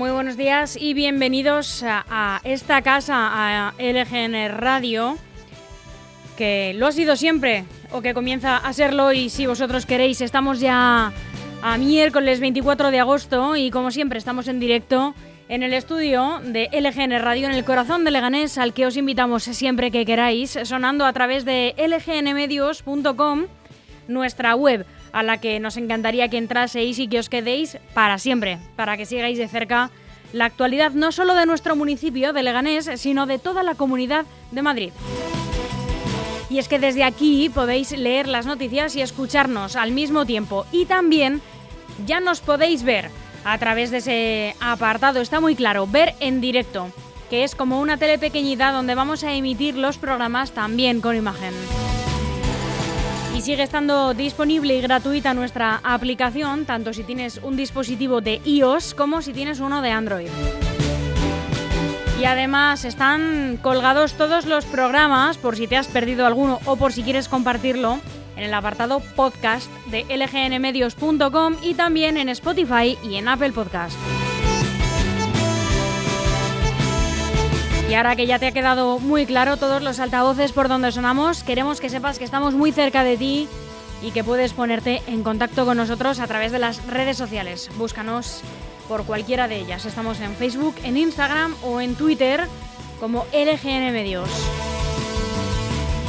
Muy buenos días y bienvenidos a, a esta casa, a LGN Radio, que lo ha sido siempre o que comienza a serlo. Y si vosotros queréis, estamos ya a miércoles 24 de agosto y como siempre estamos en directo en el estudio de LGN Radio en el corazón de Leganés al que os invitamos siempre que queráis, sonando a través de lgnmedios.com, nuestra web a la que nos encantaría que entraseis y que os quedéis para siempre, para que sigáis de cerca la actualidad no solo de nuestro municipio de Leganés, sino de toda la comunidad de Madrid. Y es que desde aquí podéis leer las noticias y escucharnos al mismo tiempo. Y también ya nos podéis ver a través de ese apartado, está muy claro, ver en directo, que es como una tele pequeñita donde vamos a emitir los programas también con imagen. Y sigue estando disponible y gratuita nuestra aplicación, tanto si tienes un dispositivo de iOS como si tienes uno de Android. Y además están colgados todos los programas, por si te has perdido alguno o por si quieres compartirlo, en el apartado podcast de lgnmedios.com y también en Spotify y en Apple Podcast. Y ahora que ya te ha quedado muy claro todos los altavoces por donde sonamos, queremos que sepas que estamos muy cerca de ti y que puedes ponerte en contacto con nosotros a través de las redes sociales. Búscanos por cualquiera de ellas. Estamos en Facebook, en Instagram o en Twitter como LGN Medios.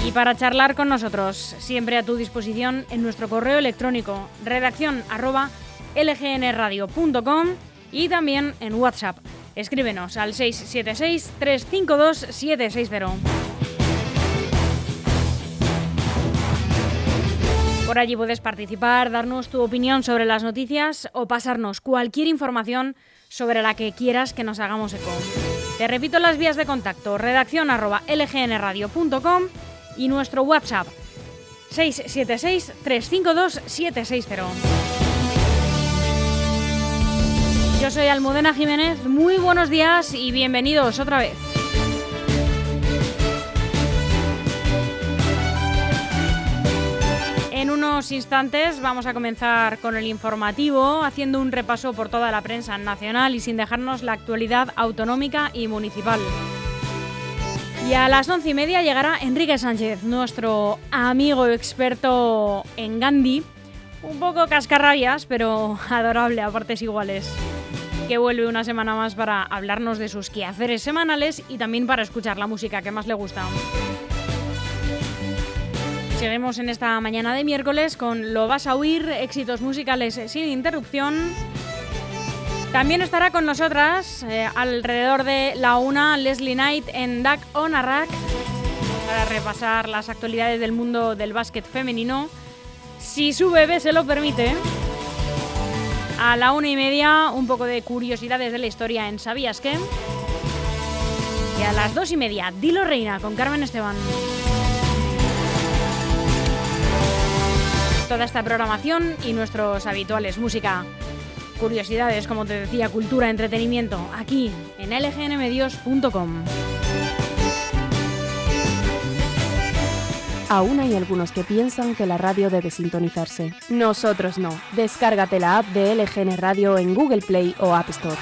Y para charlar con nosotros, siempre a tu disposición en nuestro correo electrónico redacción arroba lgnradio.com y también en WhatsApp Escríbenos al 676-352-760. Por allí puedes participar, darnos tu opinión sobre las noticias o pasarnos cualquier información sobre la que quieras que nos hagamos eco. Te repito las vías de contacto, redacción lgnradio.com y nuestro WhatsApp 676 352 760. Yo soy Almudena Jiménez, muy buenos días y bienvenidos otra vez. En unos instantes vamos a comenzar con el informativo, haciendo un repaso por toda la prensa nacional y sin dejarnos la actualidad autonómica y municipal. Y a las once y media llegará Enrique Sánchez, nuestro amigo experto en Gandhi, un poco cascarrabias, pero adorable a partes iguales que vuelve una semana más para hablarnos de sus quehaceres semanales y también para escuchar la música que más le gusta. Seguimos en esta mañana de miércoles con Lo vas a oír, éxitos musicales sin interrupción. También estará con nosotras eh, alrededor de la una Leslie Knight en Duck on a Rack para repasar las actualidades del mundo del básquet femenino, si su bebé se lo permite. A la una y media, un poco de curiosidades de la historia en ¿Sabías qué? Y a las dos y media, Dilo Reina con Carmen Esteban. Toda esta programación y nuestros habituales música, curiosidades, como te decía, cultura, entretenimiento, aquí en lgnmedios.com. Aún hay algunos que piensan que la radio debe sintonizarse. Nosotros no. Descárgate la app de LGN Radio en Google Play o App Store.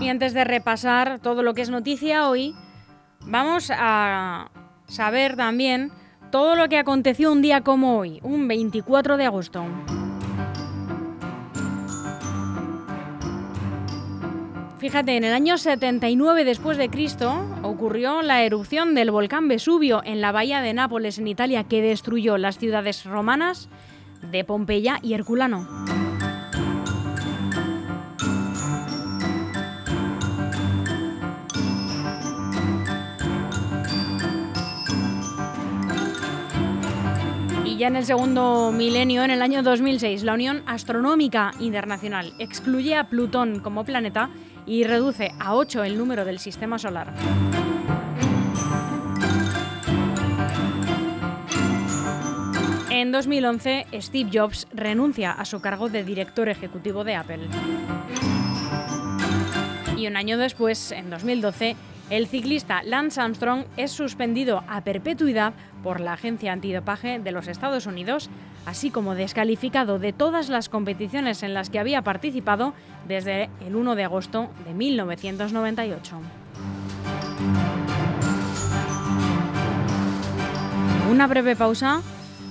Y antes de repasar todo lo que es noticia hoy, vamos a saber también todo lo que aconteció un día como hoy, un 24 de agosto. Fíjate, en el año 79 después de Cristo ocurrió la erupción del volcán Vesubio en la bahía de Nápoles en Italia que destruyó las ciudades romanas de Pompeya y Herculano. Y ya en el segundo milenio, en el año 2006, la Unión Astronómica Internacional excluye a Plutón como planeta y reduce a 8 el número del sistema solar. En 2011, Steve Jobs renuncia a su cargo de director ejecutivo de Apple. Y un año después, en 2012, El ciclista Lance Armstrong es suspendido a perpetuidad por la Agencia Antidopaje de los Estados Unidos, así como descalificado de todas las competiciones en las que había participado desde el 1 de agosto de 1998. Una breve pausa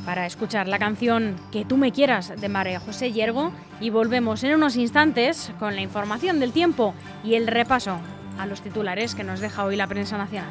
para escuchar la canción Que tú me quieras de María José Yergo y volvemos en unos instantes con la información del tiempo y el repaso a los titulares que nos deja hoy la prensa nacional.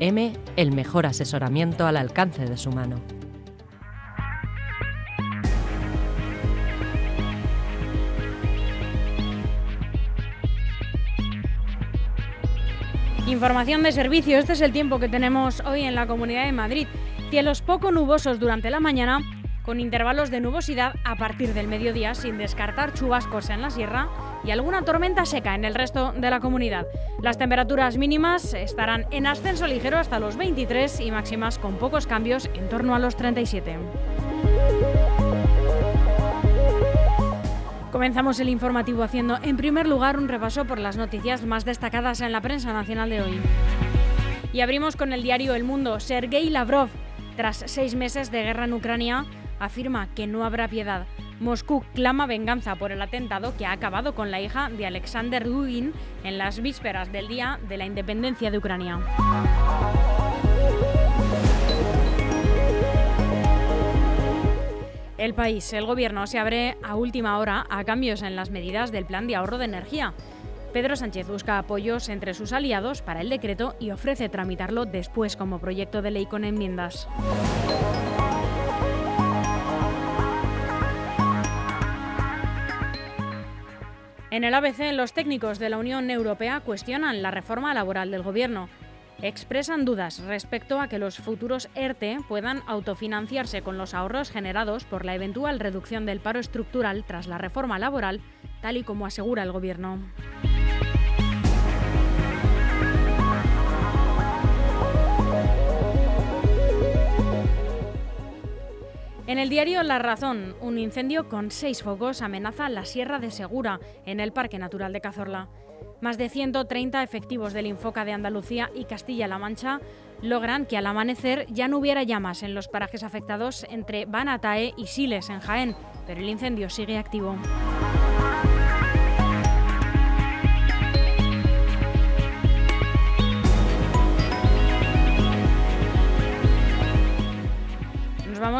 EM, el mejor asesoramiento al alcance de su mano. Información de servicio, este es el tiempo que tenemos hoy en la Comunidad de Madrid. Cielos poco nubosos durante la mañana, con intervalos de nubosidad a partir del mediodía, sin descartar chubascos en la sierra y alguna tormenta seca en el resto de la comunidad. Las temperaturas mínimas estarán en ascenso ligero hasta los 23 y máximas con pocos cambios en torno a los 37. Comenzamos el informativo haciendo en primer lugar un repaso por las noticias más destacadas en la prensa nacional de hoy. Y abrimos con el diario El Mundo. Sergei Lavrov, tras seis meses de guerra en Ucrania, afirma que no habrá piedad. Moscú clama venganza por el atentado que ha acabado con la hija de Alexander Dugin en las vísperas del Día de la Independencia de Ucrania. El país, el gobierno se abre a última hora a cambios en las medidas del plan de ahorro de energía. Pedro Sánchez busca apoyos entre sus aliados para el decreto y ofrece tramitarlo después como proyecto de ley con enmiendas. En el ABC, los técnicos de la Unión Europea cuestionan la reforma laboral del Gobierno. Expresan dudas respecto a que los futuros ERTE puedan autofinanciarse con los ahorros generados por la eventual reducción del paro estructural tras la reforma laboral, tal y como asegura el Gobierno. En el diario La Razón, un incendio con seis focos amenaza la Sierra de Segura, en el Parque Natural de Cazorla. Más de 130 efectivos del Infoca de Andalucía y Castilla-La Mancha logran que al amanecer ya no hubiera llamas en los parajes afectados entre Banatae y Siles, en Jaén, pero el incendio sigue activo.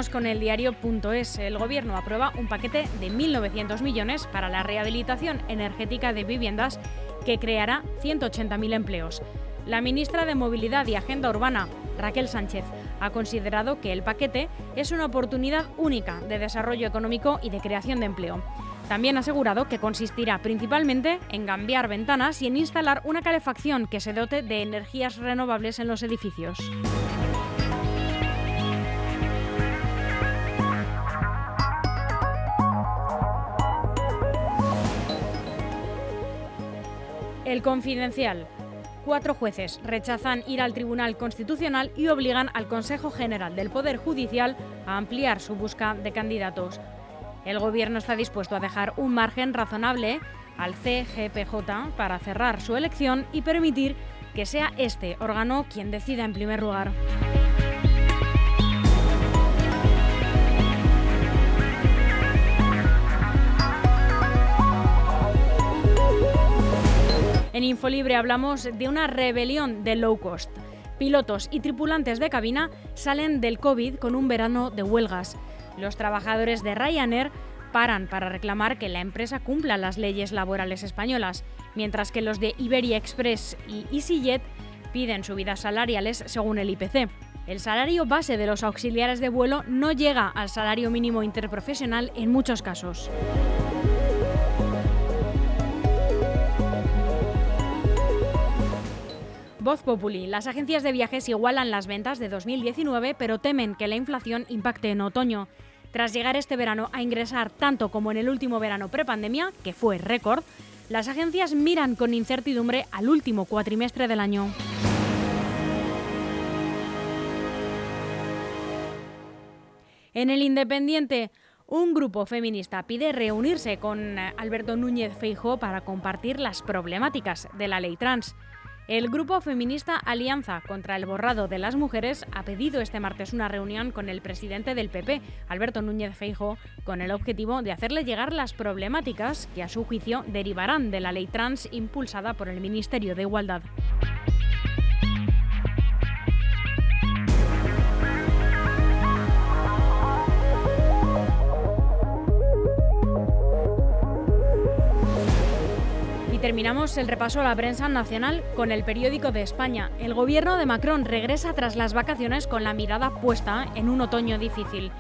Con el diario.es. El gobierno aprueba un paquete de 1.900 millones para la rehabilitación energética de viviendas que creará 180.000 empleos. La ministra de Movilidad y Agenda Urbana, Raquel Sánchez, ha considerado que el paquete es una oportunidad única de desarrollo económico y de creación de empleo. También ha asegurado que consistirá principalmente en cambiar ventanas y en instalar una calefacción que se dote de energías renovables en los edificios. El Confidencial. Cuatro jueces rechazan ir al Tribunal Constitucional y obligan al Consejo General del Poder Judicial a ampliar su busca de candidatos. El Gobierno está dispuesto a dejar un margen razonable al CGPJ para cerrar su elección y permitir que sea este órgano quien decida en primer lugar. En Infolibre hablamos de una rebelión de low cost. Pilotos y tripulantes de cabina salen del COVID con un verano de huelgas. Los trabajadores de Ryanair paran para reclamar que la empresa cumpla las leyes laborales españolas, mientras que los de Iberia Express y EasyJet piden subidas salariales según el IPC. El salario base de los auxiliares de vuelo no llega al salario mínimo interprofesional en muchos casos. Voz Populi. Las agencias de viajes igualan las ventas de 2019, pero temen que la inflación impacte en otoño. Tras llegar este verano a ingresar tanto como en el último verano prepandemia, que fue récord, las agencias miran con incertidumbre al último cuatrimestre del año. En el Independiente, un grupo feminista pide reunirse con Alberto Núñez Feijóo para compartir las problemáticas de la ley trans. El grupo feminista Alianza contra el Borrado de las Mujeres ha pedido este martes una reunión con el presidente del PP, Alberto Núñez Feijo, con el objetivo de hacerle llegar las problemáticas que a su juicio derivarán de la ley trans impulsada por el Ministerio de Igualdad. Terminamos el repaso a la prensa nacional con el periódico de España. El gobierno de Macron regresa tras las vacaciones con la mirada puesta en un otoño difícil.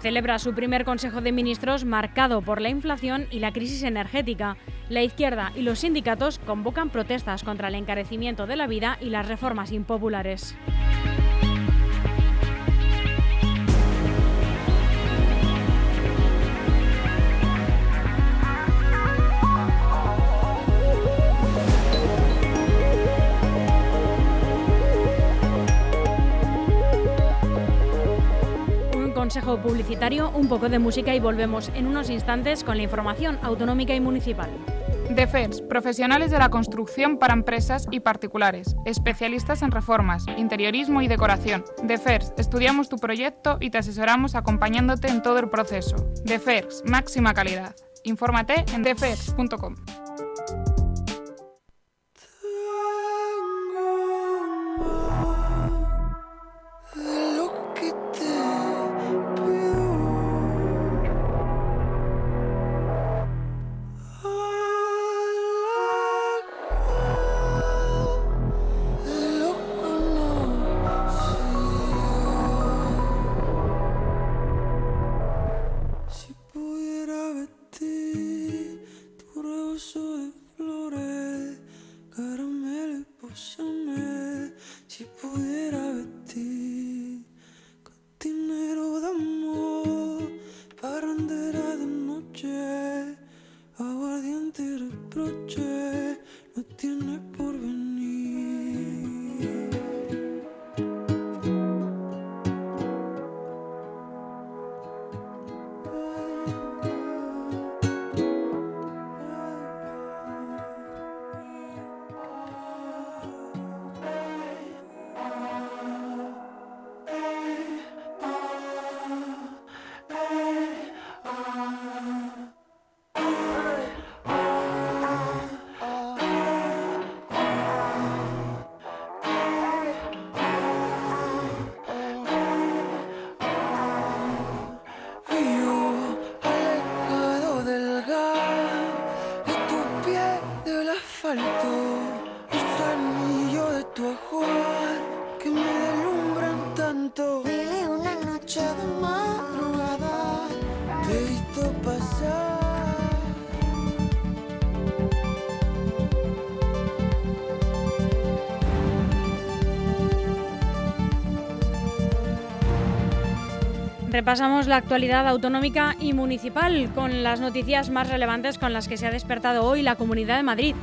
Celebra su primer Consejo de Ministros marcado por la inflación y la crisis energética. La izquierda y los sindicatos convocan protestas contra el encarecimiento de la vida y las reformas impopulares. Consejo publicitario, un poco de música y volvemos en unos instantes con la información autonómica y municipal. DEFERS, profesionales de la construcción para empresas y particulares, especialistas en reformas, interiorismo y decoración. DEFERS, estudiamos tu proyecto y te asesoramos acompañándote en todo el proceso. DEFERS, máxima calidad. Infórmate en defers.com. Repasamos la actualidad autonómica y municipal con las noticias más relevantes con las que se ha despertado hoy la Comunidad de Madrid.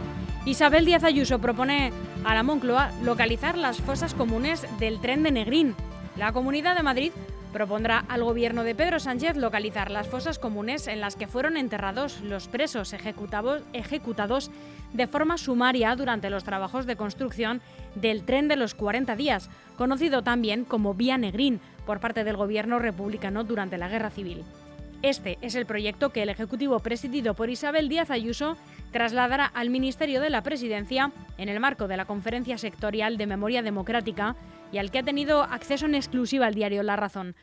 Isabel Díaz Ayuso propone a la Moncloa localizar las fosas comunes del tren de Negrín. La Comunidad de Madrid propondrá al gobierno de Pedro Sánchez localizar las fosas comunes en las que fueron enterrados los presos ejecutados de forma sumaria durante los trabajos de construcción del tren de los 40 días, conocido también como Vía Negrín por parte del gobierno republicano durante la Guerra Civil. Este es el proyecto que el Ejecutivo presidido por Isabel Díaz Ayuso trasladará al Ministerio de la Presidencia en el marco de la Conferencia Sectorial de Memoria Democrática y al que ha tenido acceso en exclusiva el diario La Razón.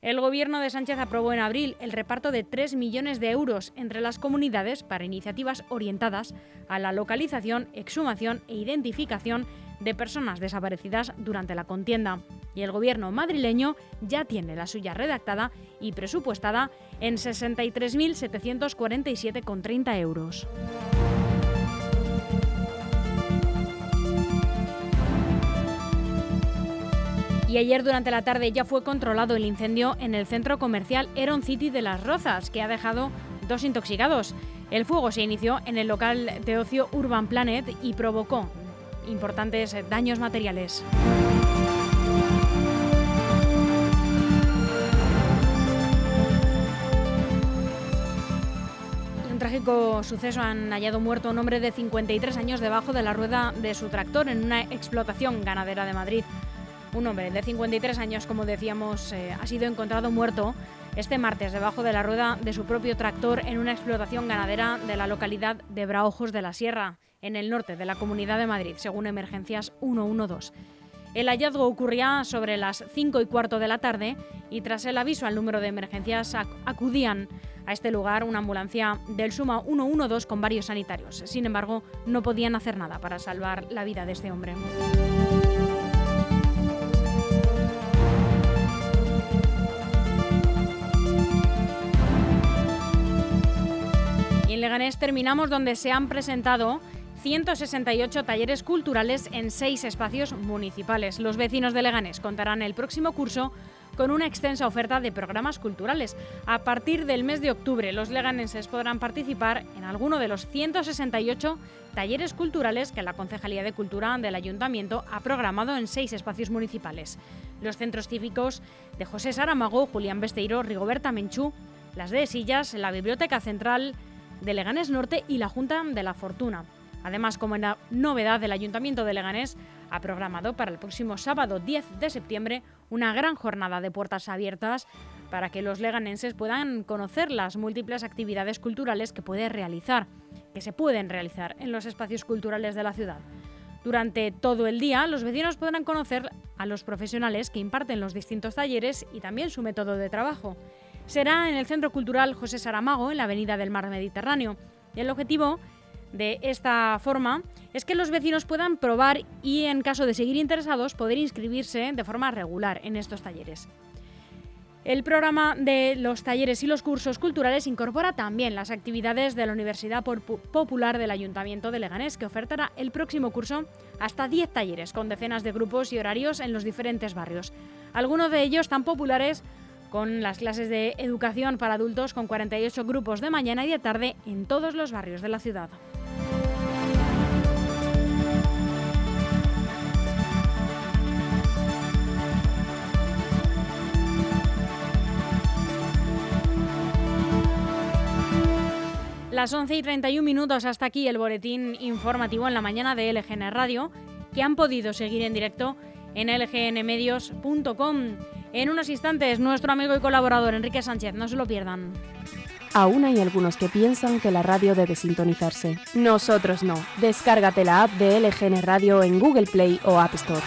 El gobierno de Sánchez aprobó en abril el reparto de 3 millones de euros entre las comunidades para iniciativas orientadas a la localización, exhumación e identificación de personas desaparecidas durante la contienda. Y el gobierno madrileño ya tiene la suya redactada y presupuestada en 63.747,30 euros. Y ayer durante la tarde ya fue controlado el incendio en el centro comercial Eron City de Las Rozas, que ha dejado dos intoxicados. El fuego se inició en el local de ocio Urban Planet y provocó importantes daños materiales. trágico suceso han hallado muerto a un hombre de 53 años debajo de la rueda de su tractor en una explotación ganadera de Madrid. Un hombre de 53 años, como decíamos, eh, ha sido encontrado muerto este martes debajo de la rueda de su propio tractor en una explotación ganadera de la localidad de Braojos de la Sierra, en el norte de la Comunidad de Madrid, según Emergencias 112. El hallazgo ocurría sobre las 5 y cuarto de la tarde y tras el aviso al número de emergencias acudían a este lugar una ambulancia del Suma 112 con varios sanitarios. Sin embargo, no podían hacer nada para salvar la vida de este hombre. en Leganés terminamos donde se han presentado 168 talleres culturales en seis espacios municipales. Los vecinos de Leganés contarán el próximo curso con una extensa oferta de programas culturales. A partir del mes de octubre, los leganenses podrán participar en alguno de los 168 talleres culturales que la Concejalía de Cultura del Ayuntamiento ha programado en seis espacios municipales. Los centros cívicos de José Saramago, Julián Besteiro, Rigoberta Menchú, las de Sillas, la Biblioteca Central, de Leganés Norte y la Junta de la Fortuna. Además, como novedad, el Ayuntamiento de Leganés ha programado para el próximo sábado 10 de septiembre una gran jornada de puertas abiertas para que los leganenses puedan conocer las múltiples actividades culturales que puede realizar, que se pueden realizar en los espacios culturales de la ciudad. Durante todo el día, los vecinos podrán conocer a los profesionales que imparten los distintos talleres y también su método de trabajo será en el Centro Cultural José Saramago, en la Avenida del Mar Mediterráneo. el objetivo de esta forma es que los vecinos puedan probar y, en caso de seguir interesados, poder inscribirse de forma regular en estos talleres. El programa de los talleres y los cursos culturales incorpora también las actividades de la Universidad Popular del Ayuntamiento de Leganés, que ofertará el próximo curso hasta 10 talleres con decenas de grupos y horarios en los diferentes barrios. Algunos de ellos tan populares con las clases de educación para adultos con 48 grupos de mañana y de tarde en todos los barrios de la ciudad. Las 11 y 31 minutos hasta aquí el boletín informativo en la mañana de LGN Radio, que han podido seguir en directo en lgnmedios.com. En unos instantes, nuestro amigo y colaborador Enrique Sánchez, no se lo pierdan. Aún hay algunos que piensan que la radio debe sintonizarse. Nosotros no. Descárgate la app de LGN Radio en Google Play o App Store.